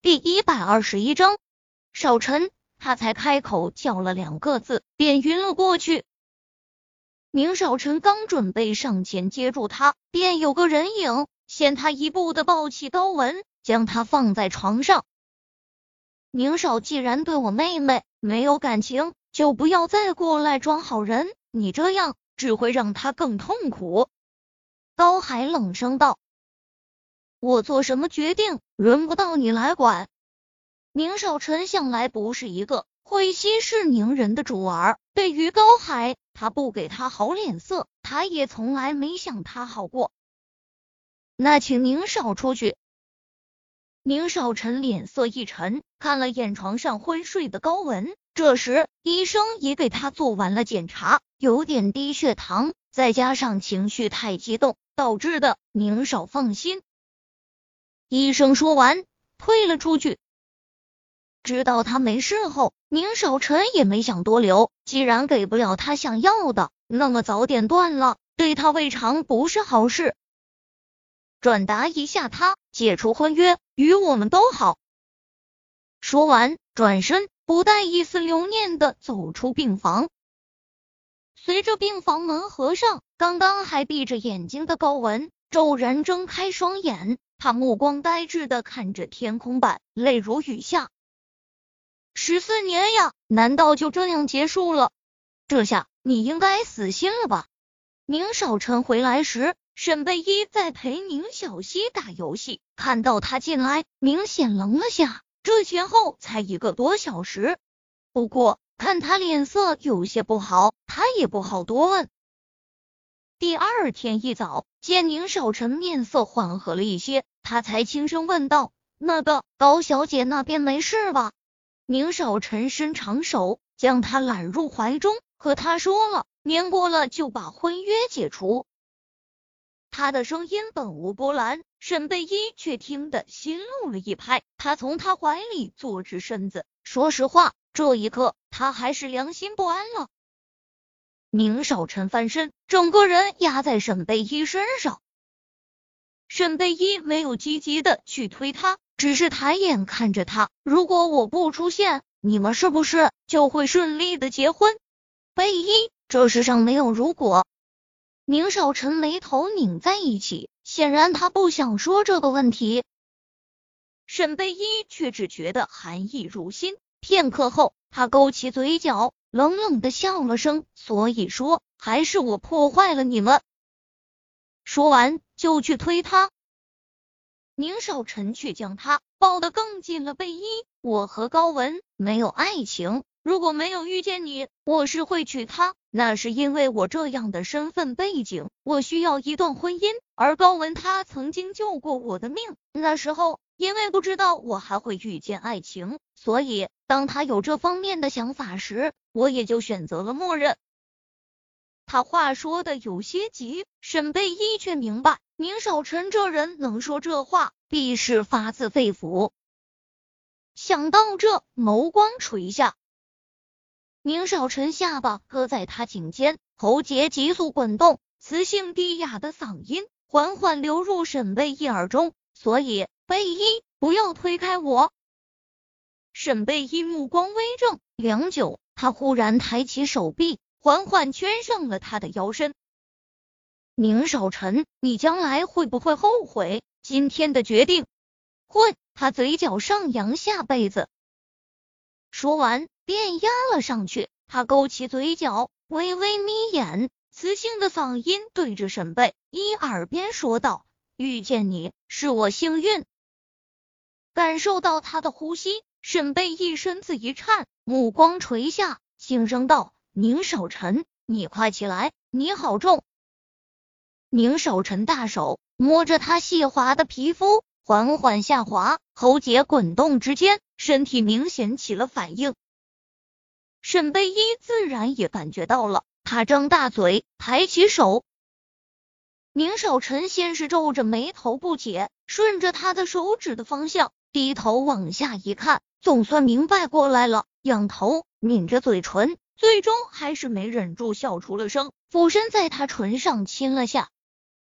第一百二十一章，少晨，他才开口叫了两个字，便晕了过去。宁少晨刚准备上前接住他，便有个人影先他一步的抱起高文，将他放在床上。宁少，既然对我妹妹没有感情，就不要再过来装好人，你这样只会让她更痛苦。高海冷声道。我做什么决定，轮不到你来管。宁少臣向来不是一个会息事宁人的主儿，对于高海，他不给他好脸色，他也从来没向他好过。那请宁少出去。宁少臣脸色一沉，看了眼床上昏睡的高文。这时，医生也给他做完了检查，有点低血糖，再加上情绪太激动导致的。宁少放心。医生说完，退了出去。知道他没事后，宁少臣也没想多留。既然给不了他想要的，那么早点断了，对他未尝不是好事。转达一下他，解除婚约，与我们都好。说完，转身不带一丝留念的走出病房。随着病房门合上，刚刚还闭着眼睛的高文骤然睁开双眼。他目光呆滞的看着天空板，泪如雨下。十四年呀，难道就这样结束了？这下你应该死心了吧？宁少臣回来时，沈贝依在陪宁小溪打游戏，看到他进来，明显愣了下。这前后才一个多小时，不过看他脸色有些不好，他也不好多问。第二天一早，见宁少臣面色缓和了一些，他才轻声问道：“那个高小姐那边没事吧？”宁少臣伸长手，将她揽入怀中，和他说了：“年过了就把婚约解除。”他的声音本无波澜，沈贝依却听得心漏了一拍。他从他怀里坐直身子，说实话，这一刻他还是良心不安了。宁少臣翻身，整个人压在沈贝依身上。沈贝依没有积极的去推他，只是抬眼看着他。如果我不出现，你们是不是就会顺利的结婚？贝依，这世上没有如果。宁少臣眉头拧在一起，显然他不想说这个问题。沈贝依却只觉得寒意入心。片刻后，他勾起嘴角。冷冷的笑了声，所以说还是我破坏了你们。说完就去推他，宁少臣却将他抱得更紧了。贝依，我和高文没有爱情，如果没有遇见你，我是会娶她。那是因为我这样的身份背景，我需要一段婚姻。而高文他曾经救过我的命，那时候因为不知道我还会遇见爱情，所以当他有这方面的想法时。我也就选择了默认。他话说的有些急，沈贝依却明白，宁少臣这人能说这话，必是发自肺腑。想到这，眸光垂下，宁少臣下巴搁在他颈间，喉结急速滚动，磁性低哑的嗓音缓缓流入沈贝依耳中。所以，贝依，不要推开我。沈贝依目光微怔，良久。他忽然抬起手臂，缓缓圈上了他的腰身。宁少臣，你将来会不会后悔今天的决定？混！他嘴角上扬，下辈子。说完，便压了上去。他勾起嘴角，微微眯眼，磁性的嗓音对着沈贝依耳边说道：“遇见你，是我幸运。”感受到他的呼吸。沈贝一身子一颤，目光垂下，轻声道：“宁少臣，你快起来，你好重。”宁少臣大手摸着他细滑的皮肤，缓缓下滑，喉结滚动之间，身体明显起了反应。沈贝依自然也感觉到了，他张大嘴，抬起手。宁少臣先是皱着眉头不解，顺着他的手指的方向，低头往下一看。总算明白过来了，仰头抿着嘴唇，最终还是没忍住笑出了声，俯身在他唇上亲了下。